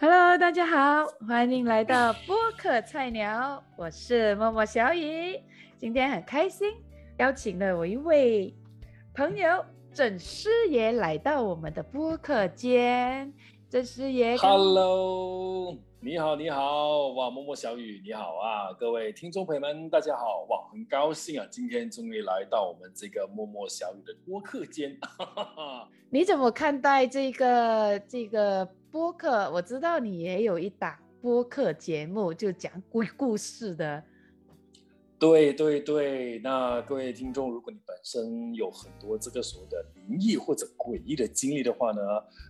Hello，大家好，欢迎来到播客菜鸟，我是默默小雨。今天很开心，邀请了我一位朋友郑师爷来到我们的播客间。郑师爷，Hello，你好，你好，哇，默默小雨，你好啊，各位听众朋友们，大家好，哇，很高兴啊，今天终于来到我们这个默默小雨的播客间。你怎么看待这个这个播客？我知道你也有一档播客节目，就讲鬼故事的。对对对，那各位听众，如果你本身有很多这个所谓的灵异或者诡异的经历的话呢，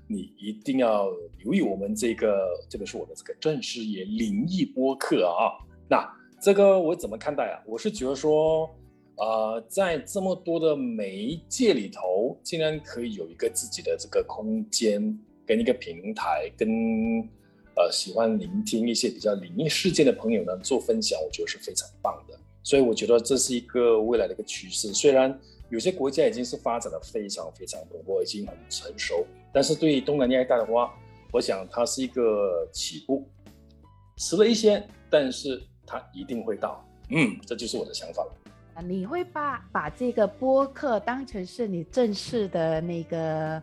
你一定要留意我们这个，这个是我的这个正式也灵异播客啊。那这个我怎么看待啊？我是觉得说，呃，在这么多的媒介里头，竟然可以有一个自己的这个空间跟一个平台，跟呃喜欢聆听一些比较灵异事件的朋友呢做分享，我觉得是非常棒的。所以我觉得这是一个未来的一个趋势。虽然有些国家已经是发展的非常非常蓬勃，已经很成熟，但是对于东南亚一带的话，我想它是一个起步，迟了一些，但是它一定会到。嗯，这就是我的想法了。你会把把这个播客当成是你正式的那个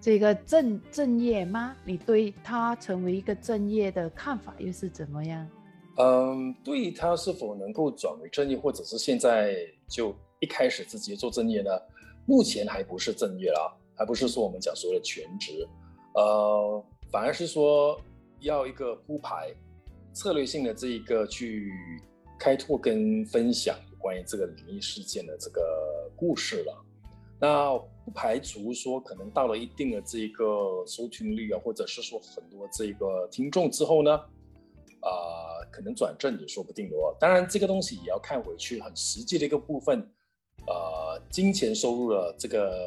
这个正正业吗？你对它成为一个正业的看法又是怎么样？嗯，对于他是否能够转为正业，或者是现在就一开始直接做正业呢？目前还不是正业啦，还不是说我们讲所谓的全职，呃，反而是说要一个铺排策略性的这一个去开拓跟分享关于这个灵异事件的这个故事了。那不排除说可能到了一定的这个收听率啊，或者是说很多这个听众之后呢？啊，可能转正也说不定的哦。当然，这个东西也要看回去很实际的一个部分，呃，金钱收入的这个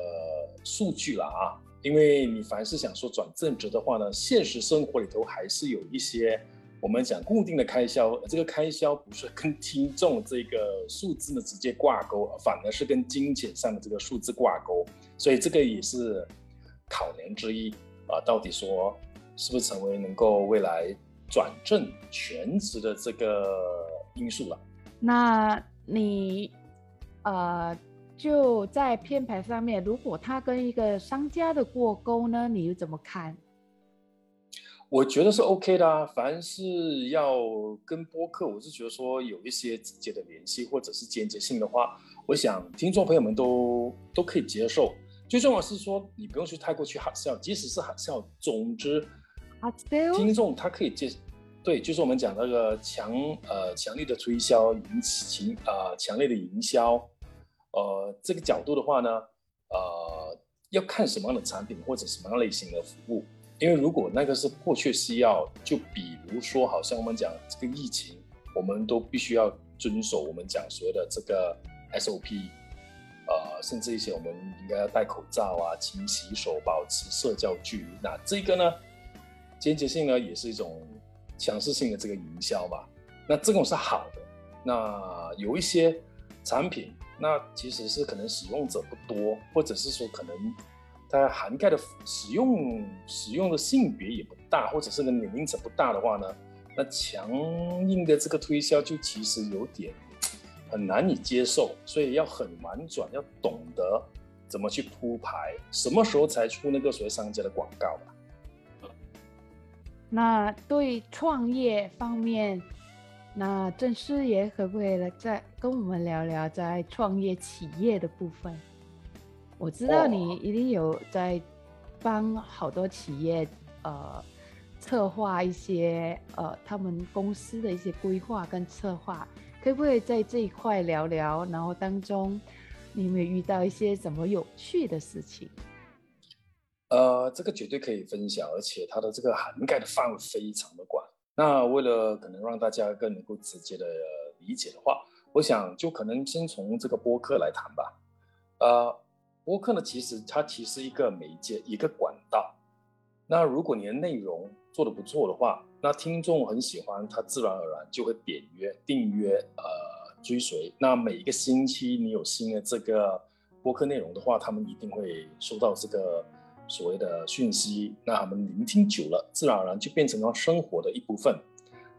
数据了啊。因为你凡是想说转正职的话呢，现实生活里头还是有一些我们讲固定的开销，这个开销不是跟听众这个数字呢直接挂钩，反而是跟金钱上的这个数字挂钩，所以这个也是考量之一啊。到底说是不是成为能够未来？转正全职的这个因素了，那你呃就在编排上面，如果他跟一个商家的过钩呢，你又怎么看？我觉得是 OK 的啊，凡是要跟播客，我是觉得说有一些直接的联系或者是间接性的话，我想听众朋友们都都可以接受。最重要是说你不用去太过去喊笑，即使是喊笑，总之。听众他可以接，对，就是我们讲那个强呃强力的推销引起啊强烈的营销，呃这个角度的话呢，呃要看什么样的产品或者什么样类型的服务，因为如果那个是迫切需要，就比如说好像我们讲这个疫情，我们都必须要遵守我们讲所谓的这个 SOP，呃甚至一些我们应该要戴口罩啊、勤洗手、保持社交距离，那这个呢？间接性呢，也是一种强势性的这个营销吧。那这种是好的。那有一些产品，那其实是可能使用者不多，或者是说可能它涵盖的使用使用的性别也不大，或者是个年龄层不大的话呢，那强硬的这个推销就其实有点很难以接受。所以要很婉转，要懂得怎么去铺排，什么时候才出那个所谓商家的广告吧。那对创业方面，那郑师爷可不可以来再跟我们聊聊在创业企业的部分？我知道你一定有在帮好多企业呃策划一些呃他们公司的一些规划跟策划，可不可以在这一块聊聊？然后当中你有没有遇到一些什么有趣的事情？呃，这个绝对可以分享，而且它的这个涵盖的范围非常的广。那为了可能让大家更能够直接的理解的话，我想就可能先从这个播客来谈吧。呃，播客呢，其实它其实一个媒介，一个管道。那如果你的内容做的不错的话，那听众很喜欢，他自然而然就会点约、订阅、呃追随。那每一个星期你有新的这个播客内容的话，他们一定会收到这个。所谓的讯息，那他们聆听久了，自然而然就变成了生活的一部分。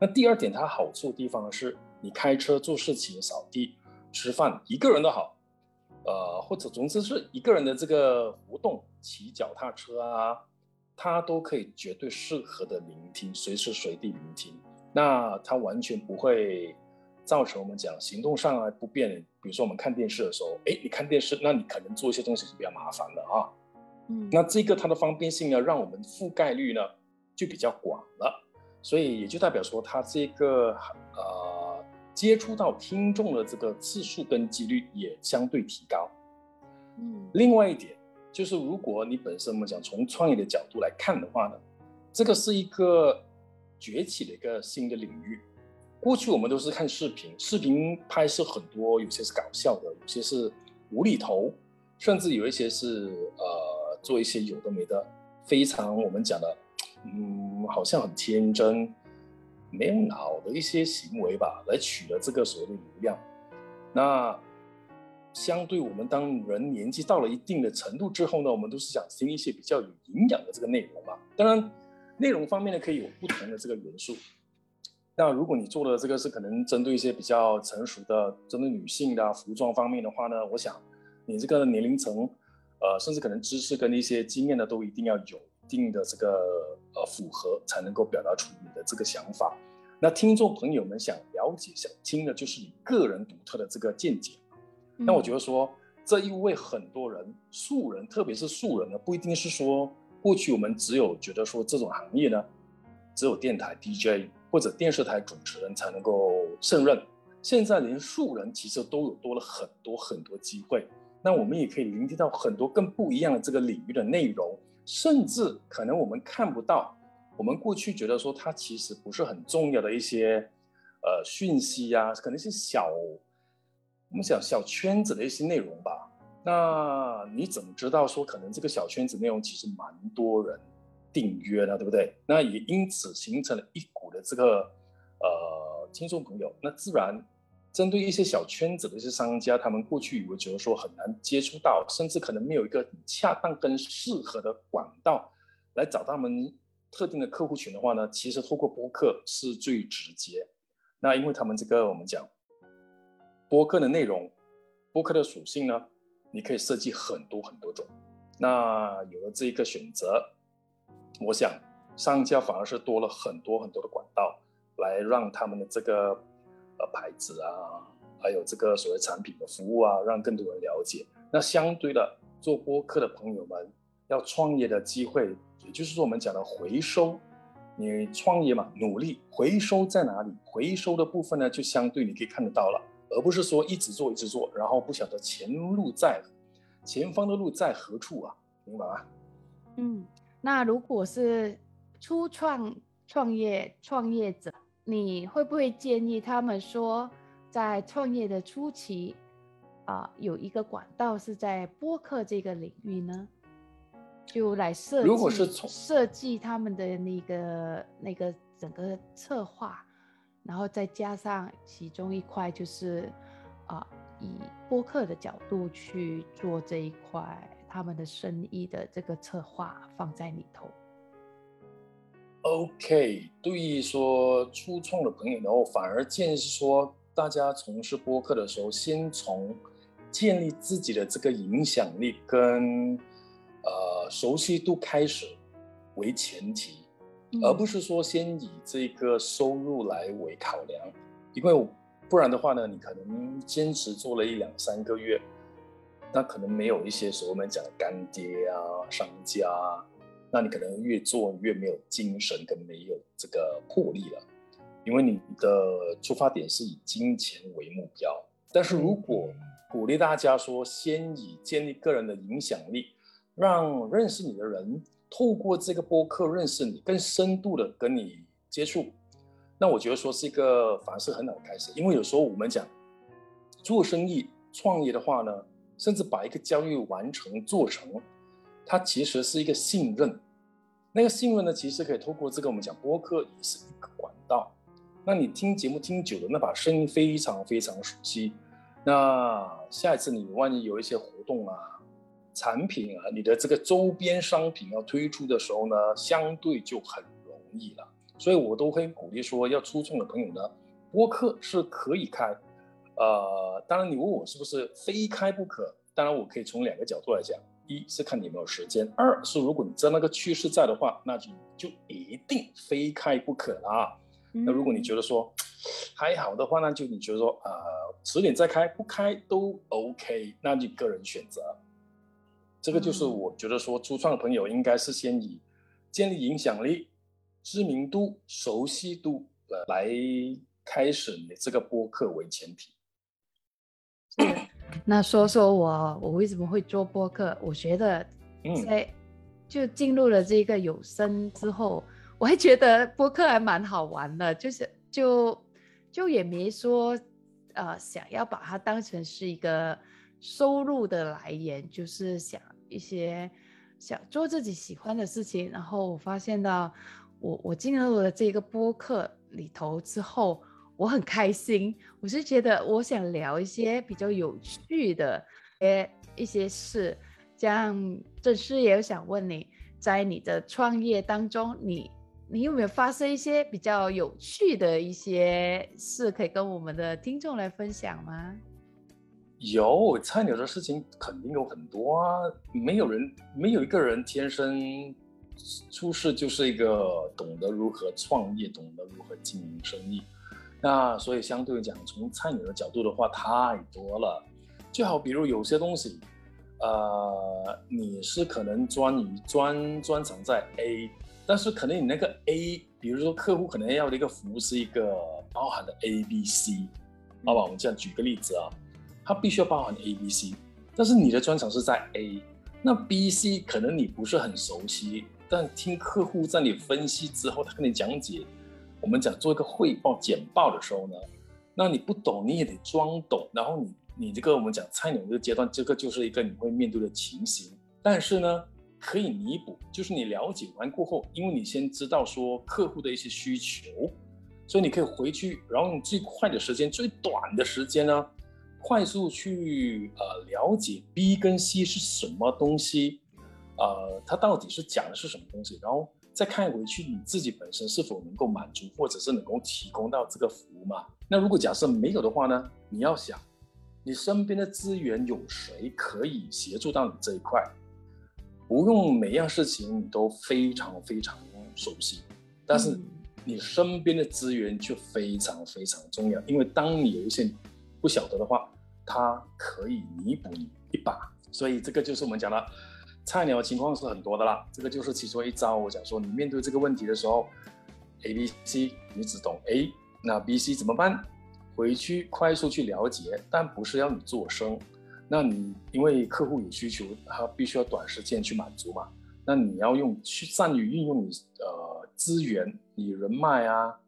那第二点，它好处的地方是，你开车做事情、扫地、吃饭，一个人都好，呃，或者总之是一个人的这个活动，骑脚踏车啊，它都可以绝对适合的聆听，随时随地聆听。那它完全不会造成我们讲行动上啊不便。比如说我们看电视的时候，哎，你看电视，那你可能做一些东西是比较麻烦的啊。嗯，那这个它的方便性呢，让我们覆盖率呢就比较广了，所以也就代表说它这个呃接触到听众的这个次数跟几率也相对提高。嗯，另外一点就是，如果你本身我们讲从创业的角度来看的话呢，这个是一个崛起的一个新的领域。过去我们都是看视频，视频拍摄很多，有些是搞笑的，有些是无厘头，甚至有一些是呃。做一些有的没的，非常我们讲的，嗯，好像很天真、没有脑的一些行为吧，来取得这个所谓的流量。那相对我们当人年纪到了一定的程度之后呢，我们都是想听一些比较有营养的这个内容嘛。当然，内容方面呢可以有不同的这个元素。那如果你做的这个是可能针对一些比较成熟的、针对女性的服装方面的话呢，我想你这个年龄层。呃，甚至可能知识跟一些经验呢，都一定要有一定的这个呃符合，才能够表达出你的这个想法。那听众朋友们想了解、想听的，就是你个人独特的这个见解。那我觉得说，这一位很多人素人，特别是素人呢，不一定是说过去我们只有觉得说这种行业呢，只有电台 DJ 或者电视台主持人才能够胜任。现在连素人其实都有多了很多很多机会。那我们也可以聆听到很多更不一样的这个领域的内容，甚至可能我们看不到，我们过去觉得说它其实不是很重要的一些，呃讯息呀，可能是小，我们讲小圈子的一些内容吧。那你怎么知道说可能这个小圈子内容其实蛮多人订阅的，对不对？那也因此形成了一股的这个呃听众朋友，那自然。针对一些小圈子的一些商家，他们过去以为觉得说很难接触到，甚至可能没有一个恰当跟适合的管道来找他们特定的客户群的话呢，其实透过播客是最直接。那因为他们这个我们讲播客的内容，播客的属性呢，你可以设计很多很多种。那有了这一个选择，我想商家反而是多了很多很多的管道来让他们的这个。呃牌子啊，还有这个所谓产品的服务啊，让更多人了解。那相对的，做播客的朋友们要创业的机会，也就是说我们讲的回收，你创业嘛，努力回收在哪里？回收的部分呢，就相对你可以看得到了，而不是说一直做一直做，然后不晓得前路在前方的路在何处啊？明白吗？嗯，那如果是初创创业创业者。你会不会建议他们说，在创业的初期，啊，有一个管道是在播客这个领域呢？就来设计设计他们的那个那个整个策划，然后再加上其中一块就是啊，以播客的角度去做这一块他们的生意的这个策划放在里头。OK，对于说初创的朋友然后反而建议是说，大家从事播客的时候，先从建立自己的这个影响力跟呃熟悉度开始为前提，而不是说先以这个收入来为考量，因为不然的话呢，你可能坚持做了一两三个月，那可能没有一些所谓我们讲的干爹啊、商家。那你可能越做越没有精神，跟没有这个魄力了，因为你的出发点是以金钱为目标。但是如果鼓励大家说，先以建立个人的影响力，让认识你的人透过这个播客认识你，更深度的跟你接触，那我觉得说是一个反而是很好的开始。因为有时候我们讲做生意、创业的话呢，甚至把一个交易完成做成。它其实是一个信任，那个信任呢，其实可以透过这个我们讲播客也是一个管道。那你听节目听久了，那把声音非常非常熟悉。那下一次你万一有一些活动啊，产品啊，你的这个周边商品要推出的时候呢，相对就很容易了。所以我都会鼓励说，要出众的朋友呢，播客是可以开。呃，当然你问我是不是非开不可，当然我可以从两个角度来讲：一是看你有没有时间；二是如果你知道那个趋势在的话，那就就一定非开不可啦。那如果你觉得说还好的话，那就你觉得说呃十点再开不开都 OK，那你个人选择。这个就是我觉得说初创的朋友应该是先以建立影响力、知名度、熟悉度来开始你这个播客为前提。那说说我我为什么会做播客？我觉得在就进入了这个有声之后，我还觉得播客还蛮好玩的，就是就就也没说呃想要把它当成是一个收入的来源，就是想一些想做自己喜欢的事情。然后我发现到我我进入了这个播客里头之后。我很开心，我是觉得我想聊一些比较有趣的诶一些事，这样正式也想问你，在你的创业当中，你你有没有发生一些比较有趣的一些事，可以跟我们的听众来分享吗？有菜鸟的事情肯定有很多啊，没有人没有一个人天生出世就是一个懂得如何创业、懂得如何经营生意。那所以相对讲，从菜鸟的角度的话，太多了。就好比如有些东西，呃，你是可能专于专专长在 A，但是可能你那个 A，比如说客户可能要的一个服务是一个包含的 A、B、C，好吧？我们这样举个例子啊，它必须要包含 A、B、C，但是你的专长是在 A，那 B、C 可能你不是很熟悉，但听客户在你分析之后，他跟你讲解。我们讲做一个汇报简报的时候呢，那你不懂你也得装懂，然后你你这个我们讲菜鸟这个阶段，这个就是一个你会面对的情形。但是呢，可以弥补，就是你了解完过后，因为你先知道说客户的一些需求，所以你可以回去，然后用最快的时间、最短的时间呢，快速去呃了解 B 跟 C 是什么东西，呃，它到底是讲的是什么东西，然后。再看回去，你自己本身是否能够满足，或者是能够提供到这个服务嘛？那如果假设没有的话呢？你要想，你身边的资源有谁可以协助到你这一块？不用每样事情你都非常非常熟悉，但是你身边的资源却非常非常重要，因为当你有一些不晓得的话，它可以弥补你一把。所以这个就是我们讲的。菜鸟情况是很多的啦，这个就是其中一招。我讲说，你面对这个问题的时候，A、B、C 你只懂 A，那 B、C 怎么办？回去快速去了解，但不是要你做声。那你因为客户有需求，他必须要短时间去满足嘛。那你要用去善于运用你呃资源、你人脉啊、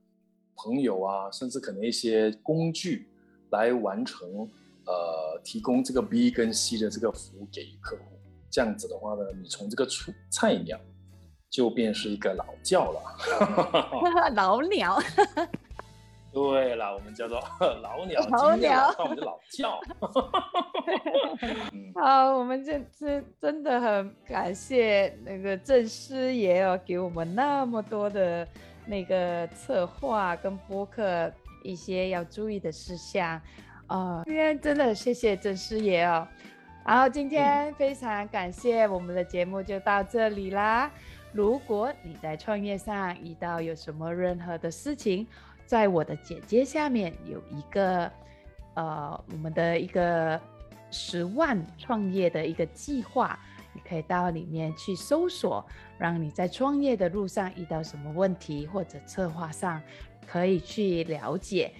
朋友啊，甚至可能一些工具来完成呃提供这个 B 跟 C 的这个服务给客户。这样子的话呢，你从这个初菜鸟就变是一个老教了，老鸟。对了，我们叫做 老鸟，老鸟，我们的老教。好，我们这这真的很感谢那个郑师爷哦，给我们那么多的那个策划跟播客一些要注意的事项啊，今天真的谢谢郑师爷哦。然后今天非常感谢我们的节目就到这里啦。如果你在创业上遇到有什么任何的事情，在我的简介下面有一个呃我们的一个十万创业的一个计划，你可以到里面去搜索，让你在创业的路上遇到什么问题或者策划上可以去了解。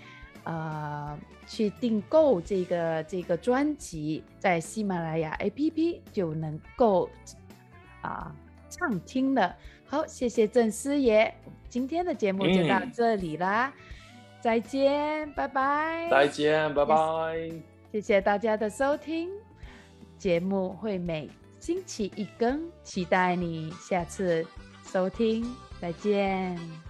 呃，去订购这个这个专辑，在喜马拉雅 APP 就能够啊畅听了。好，谢谢郑师爷，今天的节目就到这里啦，再见，拜拜。再见，拜拜。谢谢大家的收听，节目会每星期一更，期待你下次收听，再见。